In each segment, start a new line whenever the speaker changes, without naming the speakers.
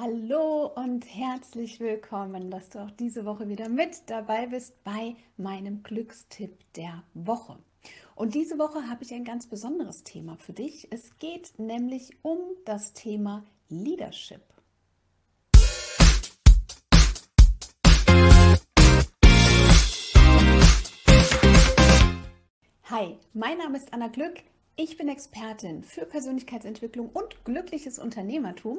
Hallo und herzlich willkommen, dass du auch diese Woche wieder mit dabei bist bei meinem Glückstipp der Woche. Und diese Woche habe ich ein ganz besonderes Thema für dich. Es geht nämlich um das Thema Leadership. Hi, mein Name ist Anna Glück. Ich bin Expertin für Persönlichkeitsentwicklung und glückliches Unternehmertum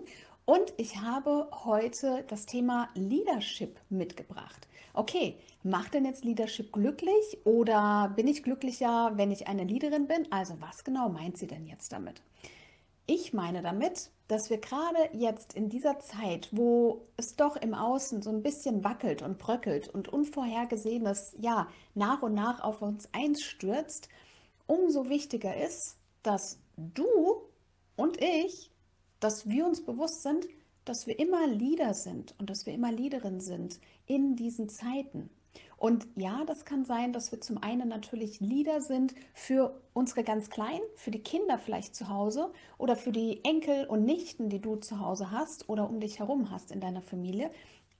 und ich habe heute das Thema Leadership mitgebracht. Okay, macht denn jetzt Leadership glücklich oder bin ich glücklicher, wenn ich eine Leaderin bin? Also was genau meint sie denn jetzt damit? Ich meine damit, dass wir gerade jetzt in dieser Zeit, wo es doch im Außen so ein bisschen wackelt und bröckelt und Unvorhergesehenes ja nach und nach auf uns einstürzt, umso wichtiger ist, dass du und ich dass wir uns bewusst sind, dass wir immer Leader sind und dass wir immer Leaderin sind in diesen Zeiten. Und ja, das kann sein, dass wir zum einen natürlich Leader sind für unsere ganz Kleinen, für die Kinder vielleicht zu Hause oder für die Enkel und Nichten, die du zu Hause hast oder um dich herum hast in deiner Familie,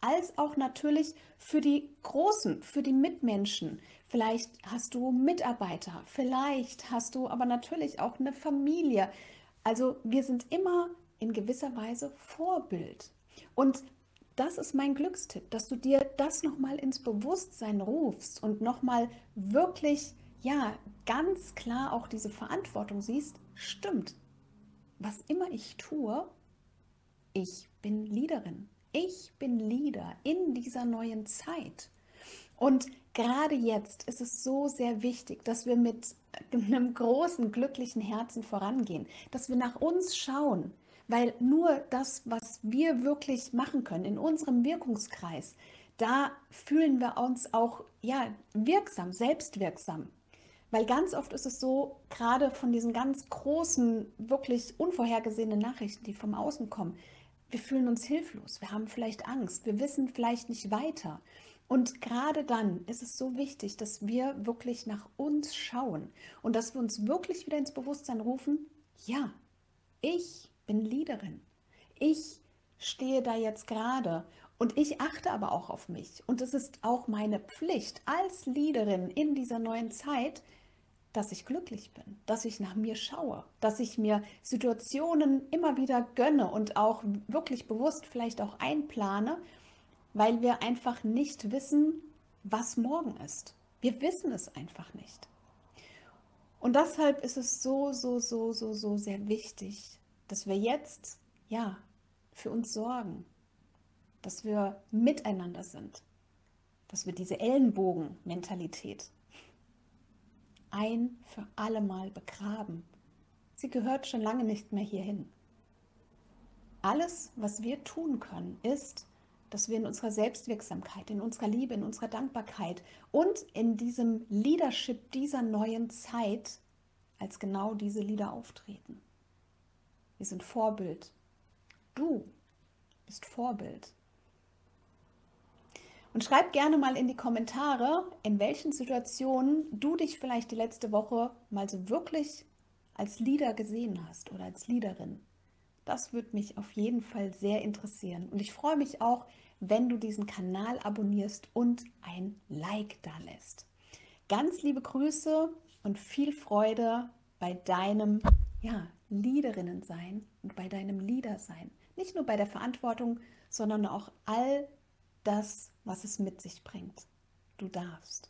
als auch natürlich für die Großen, für die Mitmenschen. Vielleicht hast du Mitarbeiter, vielleicht hast du aber natürlich auch eine Familie. Also wir sind immer in gewisser Weise Vorbild. Und das ist mein Glückstipp, dass du dir das nochmal ins Bewusstsein rufst und nochmal wirklich, ja, ganz klar auch diese Verantwortung siehst, stimmt. Was immer ich tue, ich bin Leaderin. Ich bin Leader in dieser neuen Zeit. Und gerade jetzt ist es so sehr wichtig, dass wir mit einem großen, glücklichen Herzen vorangehen, dass wir nach uns schauen, weil nur das, was wir wirklich machen können in unserem Wirkungskreis, da fühlen wir uns auch ja, wirksam, selbstwirksam. Weil ganz oft ist es so, gerade von diesen ganz großen, wirklich unvorhergesehenen Nachrichten, die vom Außen kommen, wir fühlen uns hilflos, wir haben vielleicht Angst, wir wissen vielleicht nicht weiter. Und gerade dann ist es so wichtig, dass wir wirklich nach uns schauen und dass wir uns wirklich wieder ins Bewusstsein rufen, ja, ich bin Leaderin. Ich stehe da jetzt gerade und ich achte aber auch auf mich. Und es ist auch meine Pflicht als Leaderin in dieser neuen Zeit, dass ich glücklich bin, dass ich nach mir schaue, dass ich mir Situationen immer wieder gönne und auch wirklich bewusst vielleicht auch einplane, weil wir einfach nicht wissen, was morgen ist. Wir wissen es einfach nicht. Und deshalb ist es so, so, so, so, so sehr wichtig, dass wir jetzt, ja, für uns sorgen, dass wir miteinander sind, dass wir diese Ellenbogen-Mentalität ein für alle Mal begraben. Sie gehört schon lange nicht mehr hierhin. Alles, was wir tun können, ist, dass wir in unserer Selbstwirksamkeit, in unserer Liebe, in unserer Dankbarkeit und in diesem Leadership dieser neuen Zeit als genau diese Lieder auftreten. Wir sind Vorbild. Du bist Vorbild. Und schreib gerne mal in die Kommentare, in welchen Situationen du dich vielleicht die letzte Woche mal so wirklich als Leader gesehen hast oder als Leaderin. Das würde mich auf jeden Fall sehr interessieren. Und ich freue mich auch, wenn du diesen Kanal abonnierst und ein Like da lässt. Ganz liebe Grüße und viel Freude bei deinem ja, Leaderinnen sein und bei deinem Leader sein. Nicht nur bei der Verantwortung, sondern auch all das, was es mit sich bringt. Du darfst.